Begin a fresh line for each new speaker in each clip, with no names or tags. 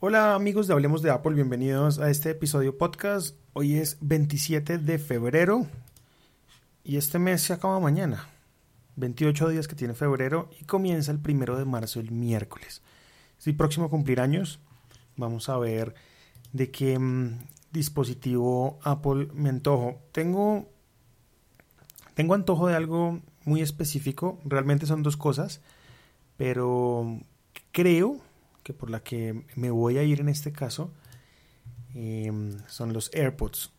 Hola amigos de Hablemos de Apple, bienvenidos a este episodio podcast. Hoy es 27 de febrero y este mes se acaba mañana. 28 días que tiene febrero y comienza el primero de marzo, el miércoles. Estoy próximo a cumplir años. Vamos a ver de qué mm, dispositivo Apple me antojo. Tengo, tengo antojo de algo muy específico. Realmente son dos cosas. Pero creo que por la que me voy a ir en este caso em, son los AirPods.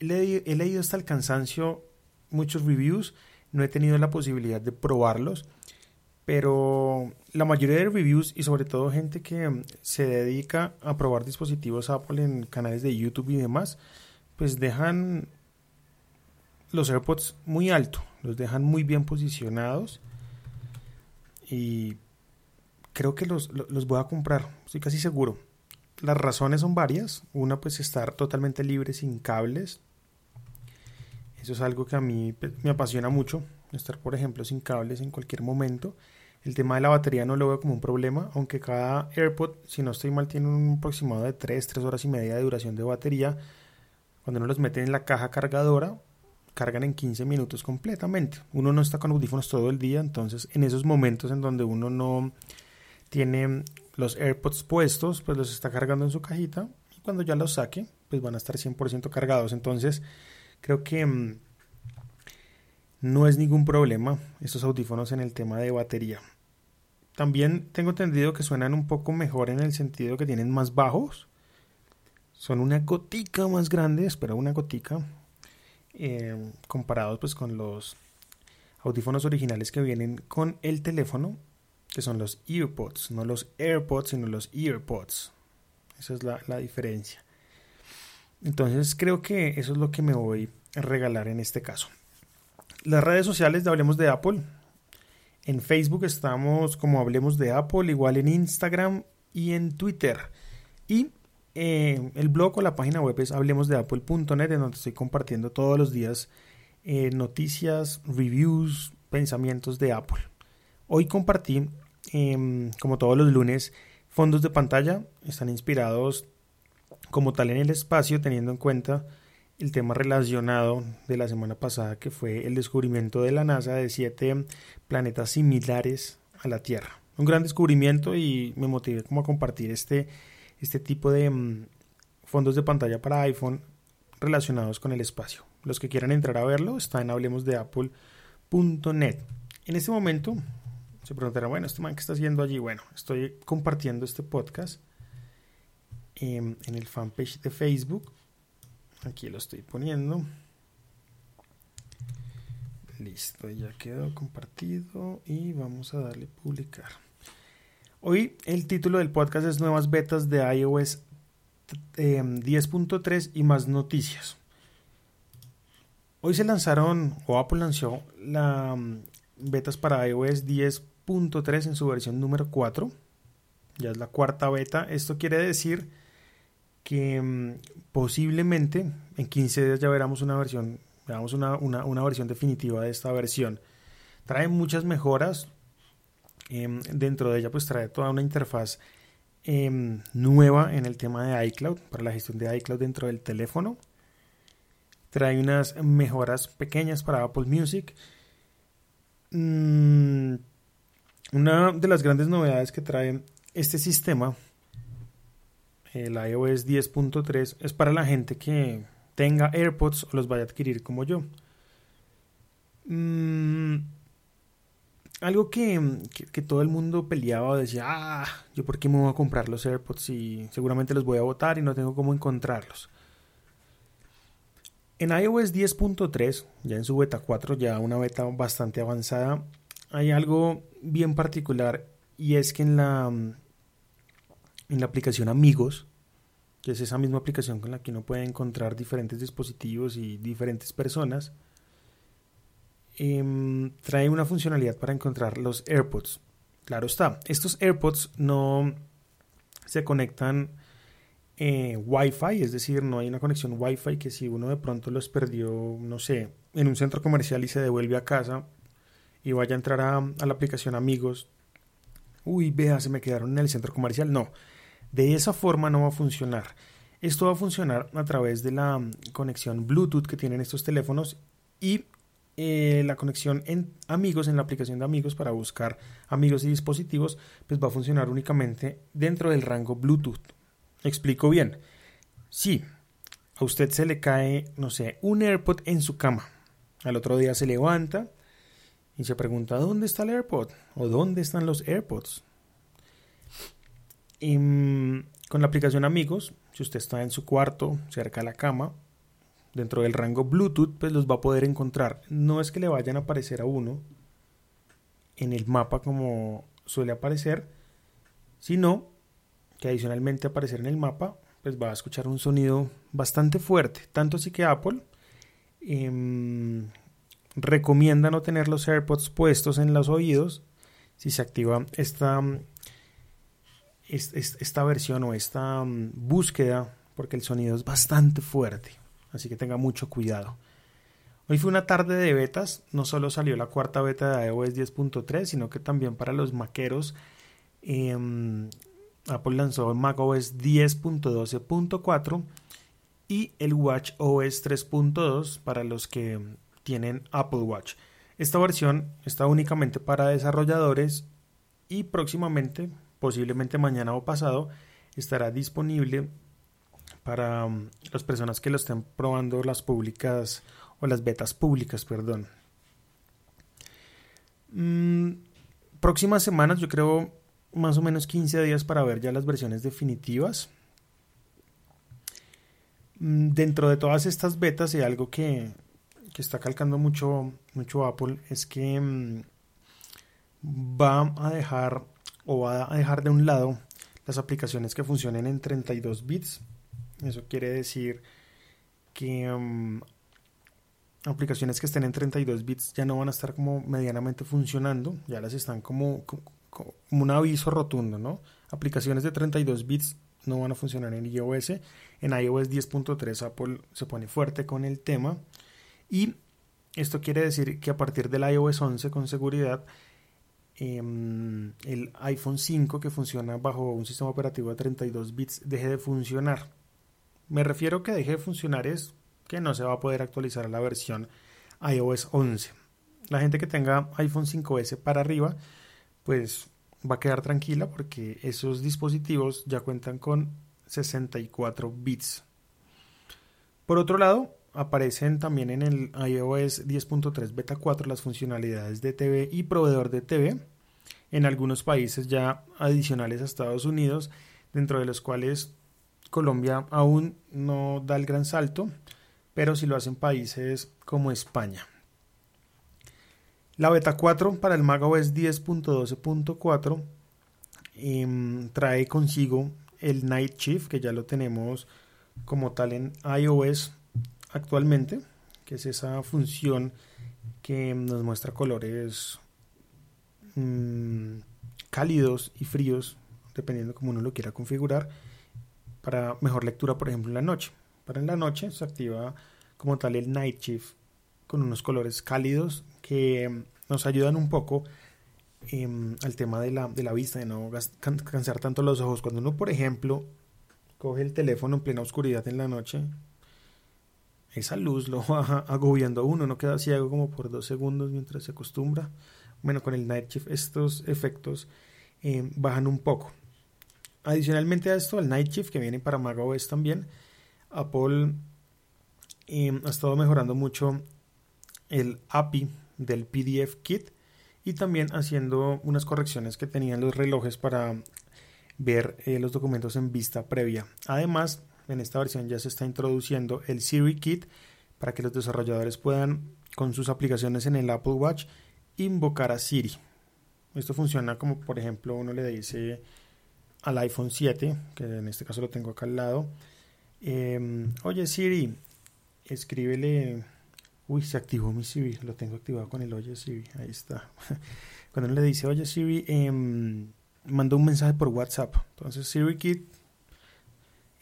he leído hasta el cansancio muchos reviews. No he tenido la posibilidad de probarlos pero la mayoría de reviews y sobre todo gente que mm, se dedica a probar dispositivos Apple en canales de YouTube y demás, pues dejan los AirPods muy alto, los dejan muy bien posicionados y creo que los, los voy a comprar, estoy casi seguro. Las razones son varias, una pues estar totalmente libre sin cables, eso es algo que a mí pues, me apasiona mucho, estar por ejemplo sin cables en cualquier momento. El tema de la batería no lo veo como un problema, aunque cada AirPod, si no estoy mal, tiene un aproximado de 3, 3 horas y media de duración de batería. Cuando uno los mete en la caja cargadora, cargan en 15 minutos completamente. Uno no está con audífonos todo el día, entonces en esos momentos en donde uno no tiene los AirPods puestos, pues los está cargando en su cajita y cuando ya los saque, pues van a estar 100% cargados. Entonces, creo que mm, no es ningún problema estos audífonos en el tema de batería. También tengo entendido que suenan un poco mejor en el sentido que tienen más bajos. Son una gotica más grandes, pero una gotica. Eh, comparados pues con los audífonos originales que vienen con el teléfono, que son los EarPods, no los AirPods, sino los EarPods. Esa es la, la diferencia. Entonces creo que eso es lo que me voy a regalar en este caso. Las redes sociales de Hablemos de Apple. En Facebook estamos como Hablemos de Apple, igual en Instagram y en Twitter. Y eh, el blog o la página web es hablemosdeapple.net, en donde estoy compartiendo todos los días eh, noticias, reviews, pensamientos de Apple. Hoy compartí, em, como todos los lunes, fondos de pantalla. Están inspirados como tal en el espacio, teniendo en cuenta el tema relacionado de la semana pasada que fue el descubrimiento de la NASA de siete planetas similares a la Tierra. Un gran descubrimiento y me motivé como a compartir este, este tipo de mm, fondos de pantalla para iPhone relacionados con el espacio. Los que quieran entrar a verlo está en hablemosdeapple.net. En este momento se preguntarán, bueno, ¿este man qué está haciendo allí? Bueno, estoy compartiendo este podcast en el fanpage de Facebook Aquí lo estoy poniendo. Listo, ya quedó compartido y vamos a darle publicar. Hoy el título del podcast es Nuevas betas de iOS 10.3 y más noticias. Hoy se lanzaron, o Apple lanzó, las mm, betas para iOS 10.3 en su versión número 4. Ya es la cuarta beta. Esto quiere decir que mm, posiblemente en 15 días ya veremos una versión, veamos una, versión definitiva de esta versión. Trae muchas mejoras. Em, dentro de ella pues trae toda una interfaz em, nueva en el tema de iCloud, para la gestión de iCloud dentro del teléfono. Trae unas mejoras pequeñas para Apple Music. Mm, una de las grandes novedades que trae este sistema el iOS 10.3 es para la gente que tenga AirPods o los vaya a adquirir como yo. Mm, algo que, todo el mundo peleaba decía, ah, yo por qué me voy a comprar los AirPods y seguramente los voy a botar y no tengo cómo encontrarlos. En iOS 10.3, ya en su beta 4, ya una beta bastante avanzada, hay algo bien particular y es que en la en la aplicación Amigos, que es esa misma aplicación con la que uno puede encontrar diferentes dispositivos y diferentes personas, em, trae una funcionalidad para encontrar los AirPods. Claro está, estos AirPods no se conectan eh, Wi-Fi, es decir, no hay una conexión Wi-Fi que si uno de pronto los perdió, no sé, en un centro comercial y se devuelve a casa y vaya a entrar a, la aplicación Amigos, uy, vea, se me quedaron en el centro comercial. No, De esa forma no va a funcionar. Esto va a funcionar a través de la mm, conexión Bluetooth que tienen estos teléfonos y eh, la conexión en amigos, en la aplicación de amigos para buscar amigos y dispositivos, pues va a funcionar únicamente dentro del rango Bluetooth. Explico bien. Si a usted se le cae, no sé, un AirPod en su cama, al otro día se levanta y se pregunta, ¿dónde está el AirPod? ¿O dónde están los AirPods? Y, mm, con la aplicación Amigos, si usted está en su cuarto, cerca de la cama, dentro del rango Bluetooth, pues los va a poder encontrar. No es que le vayan a aparecer a uno en el mapa como suele aparecer, sino que adicionalmente aparecer en el mapa, pues va a escuchar un sonido bastante fuerte. Tanto así que Apple em, recomienda no tener los AirPods puestos en los oídos si se activa esta, esta versión o esta mm, búsqueda porque el sonido es bastante fuerte así que tenga mucho cuidado. Hoy fue una tarde de betas, no solo salió la cuarta beta de iOS 10.3, sino que también para los maqueros em, Apple lanzó macOS 10.12.4 y el WatchOS 3.2 para los que tienen Apple Watch. Esta versión está únicamente para desarrolladores y próximamente, posiblemente mañana o pasado, estará disponible para um, las personas que lo estén probando las públicas o las betas públicas, perdón. Mm, próximas semanas, yo creo más o menos 15 días para ver ya las versiones definitivas. Mm, dentro de todas estas betas y algo que, que está calcando mucho, mucho Apple es que mm, va a dejar o va a dejar de un lado las aplicaciones que funcionen en 32 bits eso quiere decir que um, aplicaciones que estén en 32 bits ya no van a estar como medianamente funcionando, ya las están como, como, un aviso rotundo, ¿no? Aplicaciones de 32 bits no van a funcionar en iOS. En iOS 10.3 Apple se pone fuerte con el tema y esto quiere decir que a partir del iOS 11 con seguridad em, el iPhone 5 que funciona bajo un sistema operativo de 32 bits deje de funcionar. Me refiero que deje de funcionar es que no se va a poder actualizar a la versión iOS 11. La gente que tenga iPhone 5S para arriba, pues va a quedar tranquila porque esos dispositivos ya cuentan con 64 bits. Por otro lado, aparecen también en el iOS 10.3 beta 4 las funcionalidades de TV y proveedor de TV en algunos países ya adicionales a Estados Unidos, dentro de los cuales Colombia aún no da el gran salto, pero si lo hacen países como España. La beta 4 para el macOS 10.12.4 em, trae consigo el Night Shift, que ya lo tenemos como tal en iOS actualmente, que es esa función que nos muestra colores mm, cálidos y fríos, dependiendo como uno lo quiera configurar para mejor lectura, por ejemplo, en la noche. Para en la noche se activa como tal el Night Shift con unos colores cálidos que nos ayudan un poco em, al tema de la, de la vista, de no cansar tanto los ojos. Cuando uno, por ejemplo, coge el teléfono en plena oscuridad en la noche, esa luz lo va agobiando a uno, no queda ciego como por dos segundos mientras se acostumbra. Bueno, con el Night Shift estos efectos em, bajan un poco. Adicionalmente a esto, el Night Shift que viene para macOS también, Apple em, ha estado mejorando mucho el API del PDF Kit y también haciendo unas correcciones que tenían los relojes para ver eh, los documentos en vista previa. Además, en esta versión ya se está introduciendo el Siri Kit para que los desarrolladores puedan con sus aplicaciones en el Apple Watch invocar a Siri. Esto funciona como por ejemplo uno le dice al iPhone 7, que en este caso lo tengo acá al lado. Em, oye Siri, escríbele. Uy, se activó mi Siri, lo tengo activado con el Oye Siri, ahí está. Cuando uno le dice, oye Siri, eh, un mensaje por WhatsApp. Entonces Siri Kit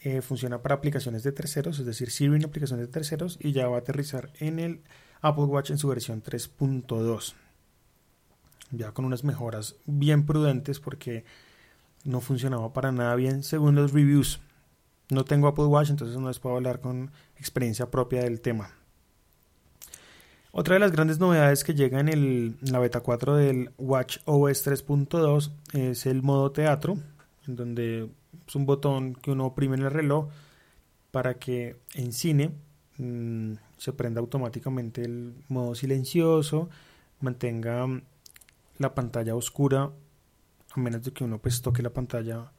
eh, funciona para aplicaciones de terceros, es decir, Siri en aplicaciones de terceros y ya va a aterrizar en el Apple Watch en su versión 3.2. Ya con unas mejoras bien prudentes porque no funcionaba para nada bien según los reviews. No tengo Apple Watch, entonces no les puedo hablar con experiencia propia del tema. Otra de las grandes novedades que llega en, la beta 4 del Watch OS 3.2 es el modo teatro, en donde es un botón que uno oprime en el reloj para que en cine mm, se prenda automáticamente el modo silencioso, mantenga la pantalla oscura, a menos de que uno pues toque la pantalla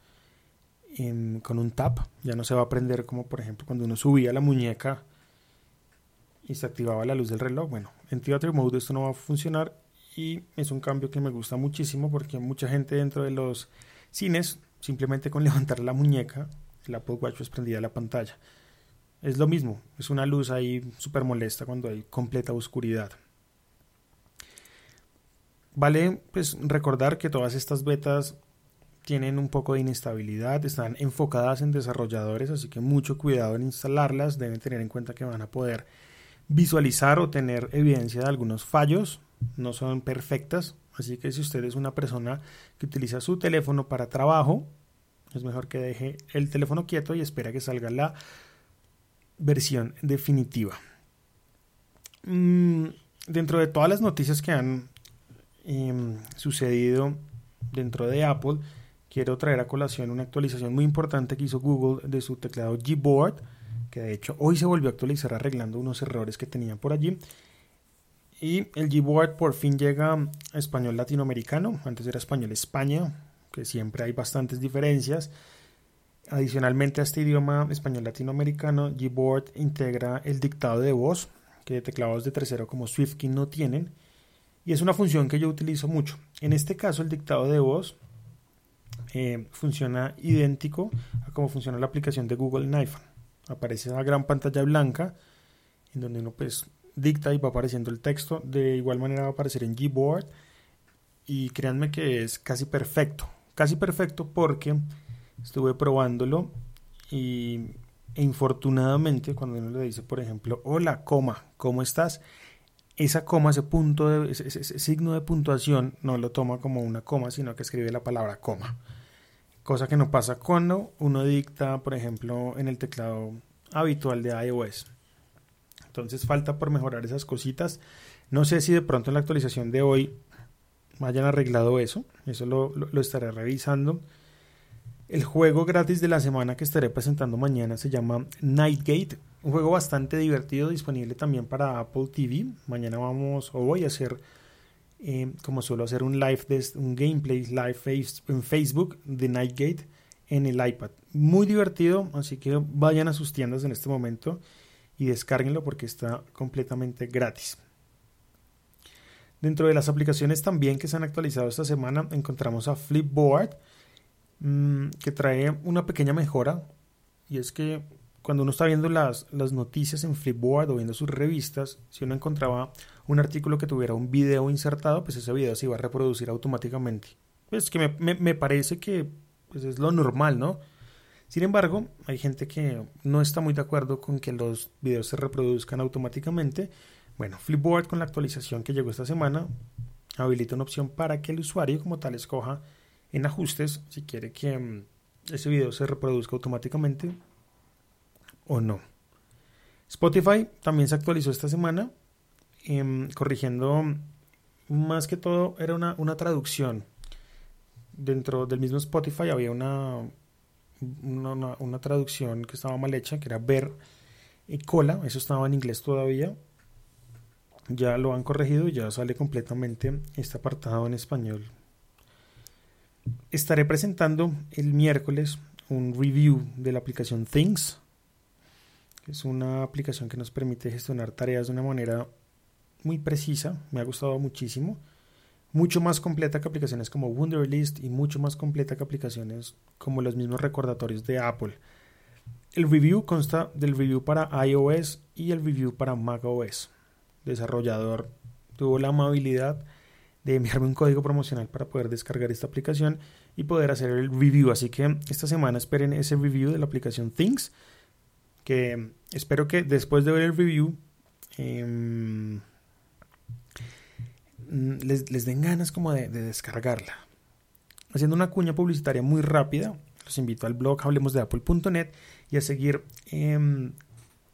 con un tap, ya no se va a prender como por ejemplo cuando uno subía la muñeca y se activaba la luz del reloj. Bueno, en Theater Mode esto no va a funcionar y es un cambio que me gusta muchísimo porque mucha gente dentro de los cines simplemente con levantar la muñeca el Apple Watch pues prendía la pantalla. Es lo mismo, es una luz ahí súper molesta cuando hay completa oscuridad. Vale pues recordar que todas estas betas tienen un poco de inestabilidad, están enfocadas en desarrolladores, así que mucho cuidado en instalarlas, deben tener en cuenta que van a poder visualizar o tener evidencia de algunos fallos, no son perfectas, así que si usted es una persona que utiliza su teléfono para trabajo, es mejor que deje el teléfono quieto y espera que salga la versión definitiva. Mm, dentro de todas las noticias que han em, sucedido dentro de Apple, quiero traer a colación una actualización muy importante que hizo Google de su teclado Gboard que de hecho hoy se volvió a actualizar arreglando unos errores que tenían por allí. Y el Gboard por fin llega a español latinoamericano, antes era español España, que siempre hay bastantes diferencias. Adicionalmente a este idioma español latinoamericano, Gboard integra el dictado de voz, que teclados de tercero como SwiftKey no tienen, y es una función que yo utilizo mucho. En este caso, el dictado de voz eh, funciona idéntico a cómo funciona la aplicación de Google en iPhone aparece una gran pantalla blanca en donde uno pues dicta y va apareciendo el texto. De igual manera va a aparecer en Gboard y créanme que es casi perfecto. Casi perfecto porque estuve probándolo y e infortunadamente cuando uno le dice por ejemplo hola coma ¿cómo estás? esa coma ese punto ese signo de puntuación no lo toma como una coma sino que escribe la palabra coma cosa que no pasa cuando uno dicta, por ejemplo, en el teclado habitual de iOS. Entonces falta por mejorar esas cositas. No sé si de pronto en la actualización de hoy hayan arreglado eso. Eso lo, estaré revisando. El juego gratis de la semana que estaré presentando mañana se llama Nightgate. Un juego bastante divertido, disponible también para Apple TV. Mañana vamos o voy a hacer eh, como suelo hacer un live, de, un gameplay live en Facebook de Nightgate en el iPad. Muy divertido, así que vayan a sus tiendas en este momento y descárguenlo porque está completamente gratis. Dentro de las aplicaciones también que se han actualizado esta semana encontramos a Flipboard mm, que trae una pequeña mejora y es que cuando uno está viendo las, las noticias en Flipboard o viendo sus revistas, si uno encontraba un artículo que tuviera un video insertado, pues ese video se iba a reproducir automáticamente. Pues que me, me, parece que pues es lo normal, ¿no? Sin embargo, hay gente que no está muy de acuerdo con que los videos se reproduzcan automáticamente. Bueno, Flipboard con la actualización que llegó esta semana habilita una opción para que el usuario como tal escoja en ajustes si quiere que mm, ese video se reproduzca automáticamente o no. Spotify también se actualizó esta semana Em, corrigiendo, más que todo era una, una, traducción. Dentro del mismo Spotify había una, una, traducción que estaba mal hecha, que era ver y cola, eso estaba en inglés todavía. Ya lo han corregido ya sale completamente este apartado en español. Estaré presentando el miércoles un review de la aplicación Things, que es una aplicación que nos permite gestionar tareas de una manera muy precisa, me ha gustado muchísimo. Mucho más completa que aplicaciones como Wunderlist y mucho más completa que aplicaciones como los mismos recordatorios de Apple. El review consta del review para iOS y el review para macOS. Desarrollador tuvo la amabilidad de enviarme un código promocional para poder descargar esta aplicación y poder hacer el review. Así que esta semana esperen ese review de la aplicación Things. Que espero que después de ver el review em, Mm, les, den ganas como de, descargarla. haciendo una cuña publicitaria muy rápida, los invito al blog hablemosdeapple.net y a seguir em,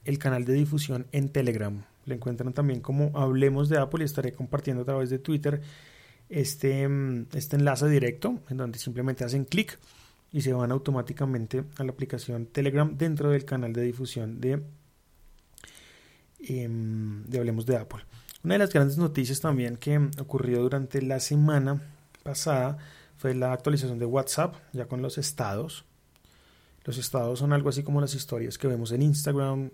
el canal de difusión en Telegram. Le encuentran también como Hablemos de Apple y estaré compartiendo a través de Twitter este, em, este enlace directo en donde simplemente hacen clic y se van automáticamente a la aplicación Telegram dentro del canal de difusión de, em, de Hablemos de Apple. Una de las grandes noticias también que ocurrió durante la semana pasada fue la actualización de WhatsApp, ya con los estados. Los estados son algo así como las historias que vemos en Instagram,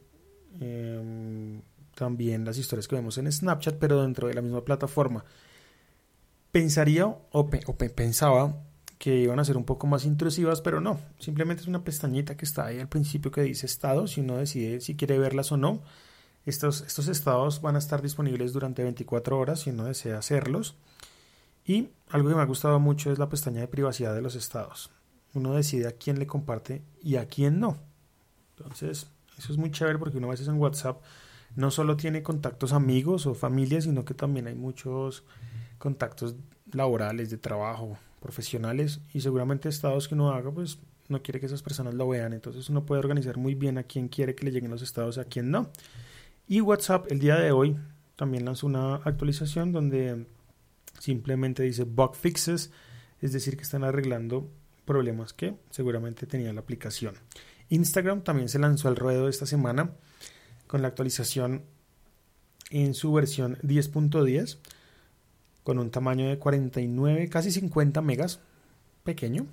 em, también las historias que vemos en Snapchat, pero dentro de la misma plataforma. Pensaría o, pensaba que iban a ser un poco más intrusivas, pero no, simplemente es una pestañita que está ahí al principio que dice estados y uno decide si quiere verlas o no. Estos, estados van a estar disponibles durante 24 horas si uno desea hacerlos. Y algo que me ha gustado mucho es la pestaña de privacidad de los estados. Uno decide a quién le comparte y a quién no. Entonces, eso es muy chévere porque uno a veces en WhatsApp no solo tiene contactos amigos o familias, sino que también hay muchos contactos laborales, de trabajo, profesionales y seguramente estados que uno haga, pues no quiere que esas personas lo vean. Entonces uno puede organizar muy bien a quién quiere que le lleguen los estados a quién no. Y WhatsApp el día de hoy también lanzó una actualización donde simplemente dice bug fixes, es decir, que están arreglando problemas que seguramente tenía la aplicación. Instagram también se lanzó al ruedo esta semana con la actualización en su versión 10.10 con un tamaño de 49, casi 50 megas, pequeño,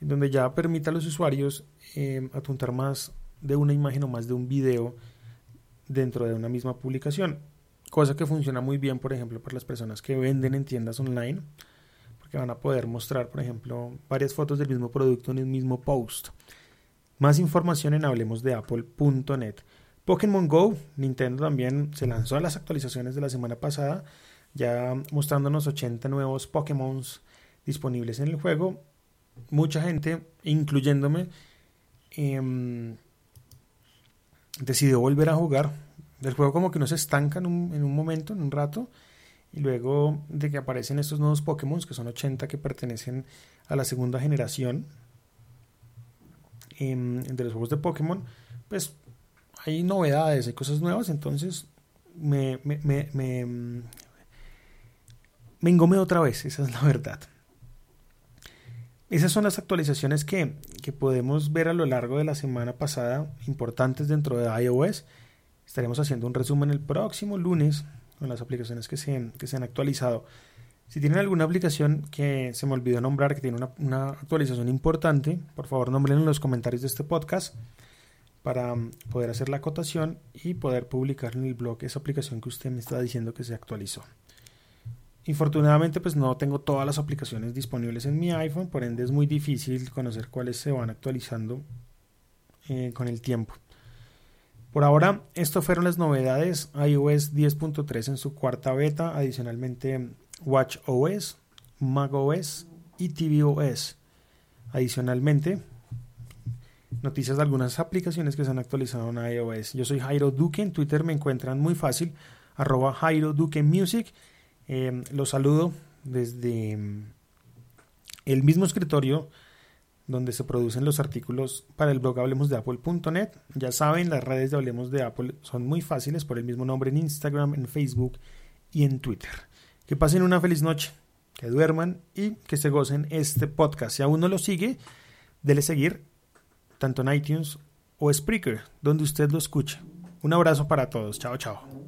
donde ya permite a los usuarios eh, apuntar más de una imagen o más de un video dentro de una misma publicación. Cosa que funciona muy bien, por ejemplo, para las personas que venden en tiendas online, porque van a poder mostrar, por ejemplo, varias fotos del mismo producto en el mismo post. Más información en hablemosdeapple.net. Pokémon Go, Nintendo también se lanzó a las actualizaciones de la semana pasada, ya mostrándonos 80 nuevos Pokémon disponibles en el juego. Mucha gente, incluyéndome, em, decidió volver a jugar del juego como que no se estanca en un, en un momento, en un rato, y luego de que aparecen estos nuevos Pokémon, que son 80 que pertenecen a la segunda generación em, de los juegos de Pokémon, pues hay novedades, hay cosas nuevas, entonces me, me, me, me, me engomé otra vez, esa es la verdad. Esas son las actualizaciones que, que podemos ver a lo largo de la semana pasada, importantes dentro de iOS. Estaremos haciendo un resumen el próximo lunes con las aplicaciones que se, que se han actualizado. Si tienen alguna aplicación que se me olvidó nombrar, que tiene una, actualización importante, por favor nombren en los comentarios de este podcast para um, poder hacer la acotación y poder publicar en el blog esa aplicación que usted me está diciendo que se actualizó. Infortunadamente pues no tengo todas las aplicaciones disponibles en mi iPhone, por ende es muy difícil conocer cuáles se van actualizando eh, con el tiempo. Por ahora, estas fueron las novedades iOS 10.3 en su cuarta beta, adicionalmente WatchOS, macOS y tvOS. Adicionalmente, noticias de algunas aplicaciones que se han actualizado en iOS. Yo soy Jairo Duque, en Twitter me encuentran muy fácil, arroba Jairo Duque Music. Eh, los saludo desde mm, el mismo escritorio donde se producen los artículos para el blog hablemos de apple.net. Ya saben, las redes de Hablemos de Apple son muy fáciles por el mismo nombre en Instagram, en Facebook y en Twitter. Que pasen una feliz noche, que duerman y que se gocen este podcast. Si aún no lo sigue, dele seguir tanto en iTunes o Spreaker, donde usted lo escuche. Un abrazo para todos. Chao, chao.